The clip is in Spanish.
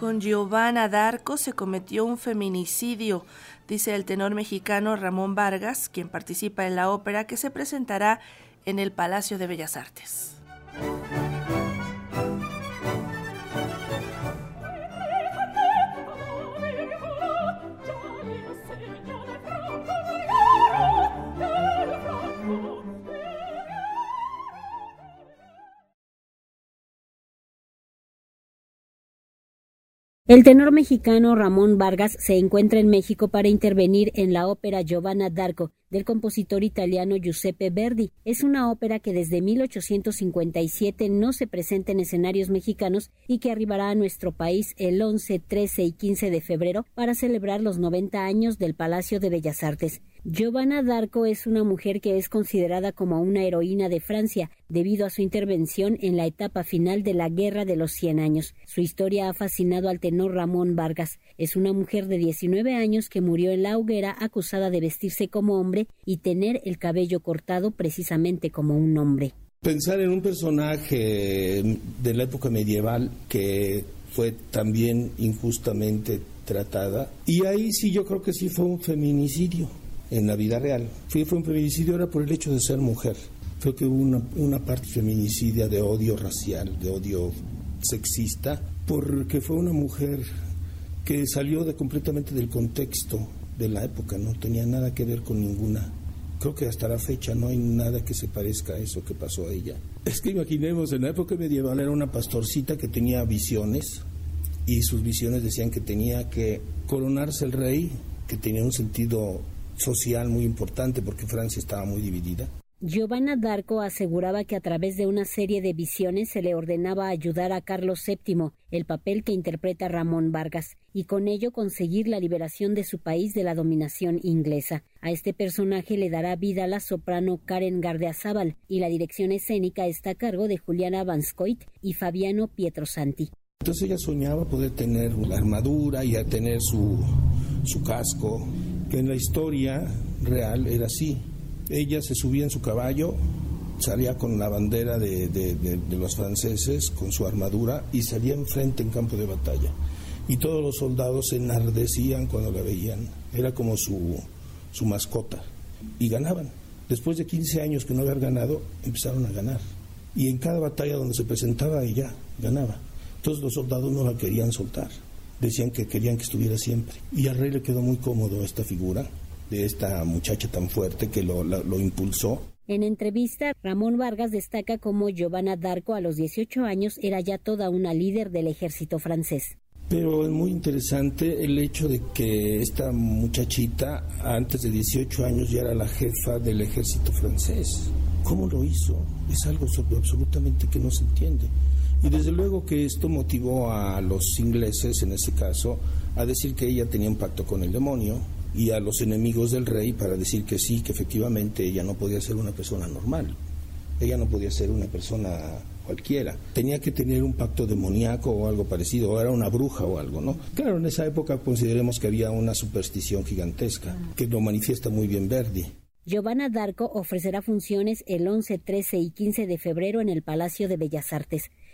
Con Giovanna D'Arco se cometió un feminicidio, dice el tenor mexicano Ramón Vargas, quien participa en la ópera que se presentará en el Palacio de Bellas Artes. El tenor mexicano Ramón Vargas se encuentra en México para intervenir en la ópera Giovanna d'Arco del compositor italiano Giuseppe Verdi. Es una ópera que desde 1857 no se presenta en escenarios mexicanos y que arribará a nuestro país el 11, 13 y 15 de febrero para celebrar los 90 años del Palacio de Bellas Artes. Giovanna d'Arco es una mujer que es considerada como una heroína de Francia debido a su intervención en la etapa final de la Guerra de los Cien Años. Su historia ha fascinado al tenor Ramón Vargas. Es una mujer de 19 años que murió en la hoguera acusada de vestirse como hombre y tener el cabello cortado precisamente como un hombre. Pensar en un personaje de la época medieval que fue también injustamente tratada. Y ahí sí yo creo que sí fue un feminicidio en la vida real. Fue, un feminicidio era por el hecho de ser mujer. Creo que hubo una, una parte feminicidia de odio racial, de odio sexista, porque fue una mujer que salió de, completamente del contexto de la época, no tenía nada que ver con ninguna. Creo que hasta la fecha no hay nada que se parezca a eso que pasó a ella. Es que imaginemos, en la época medieval era una pastorcita que tenía visiones y sus visiones decían que tenía que coronarse el rey, que tenía un sentido social muy importante porque Francia estaba muy dividida. Giovanna d'Arco aseguraba que a través de una serie de visiones se le ordenaba ayudar a Carlos VII, el papel que interpreta Ramón Vargas, y con ello conseguir la liberación de su país de la dominación inglesa. A este personaje le dará vida la soprano Karen Gardeazábal y la dirección escénica está a cargo de Juliana Vanscoit y Fabiano Pietrosanti. Entonces ella soñaba poder tener la armadura y a tener su, su casco en la historia real era así. Ella se subía en su caballo, salía con la bandera de, los franceses, con su armadura, y salía enfrente en campo de batalla. Y todos los soldados se enardecían cuando la veían. Era como su, su mascota. Y ganaban. Después de 15 años que no habían ganado, empezaron a ganar. Y en cada batalla donde se presentaba ella, ganaba. Entonces los soldados no la querían soltar decían que querían que estuviera siempre. Y al rey le quedó muy cómodo esta figura de esta muchacha tan fuerte que lo, lo impulsó. En entrevista, Ramón Vargas destaca cómo Giovanna d'Arco a los 18 años era ya toda una líder del ejército francés. Pero es muy interesante el hecho de que esta muchachita antes de 18 años ya era la jefa del ejército francés. ¿Cómo lo hizo? Es algo absolutamente que no se entiende. Y desde luego que esto motivó a los ingleses, en ese caso, a decir que ella tenía un pacto con el demonio y a los enemigos del rey para decir que sí, que efectivamente ella no podía ser una persona normal. Ella no podía ser una persona cualquiera. Tenía que tener un pacto demoníaco o algo parecido, o era una bruja o algo, ¿no? Claro, en esa época consideremos que había una superstición gigantesca, que lo manifiesta muy bien Verdi. Giovanna D'Arco ofrecerá funciones el 11, 13 y 15 de febrero en el Palacio de Bellas Artes.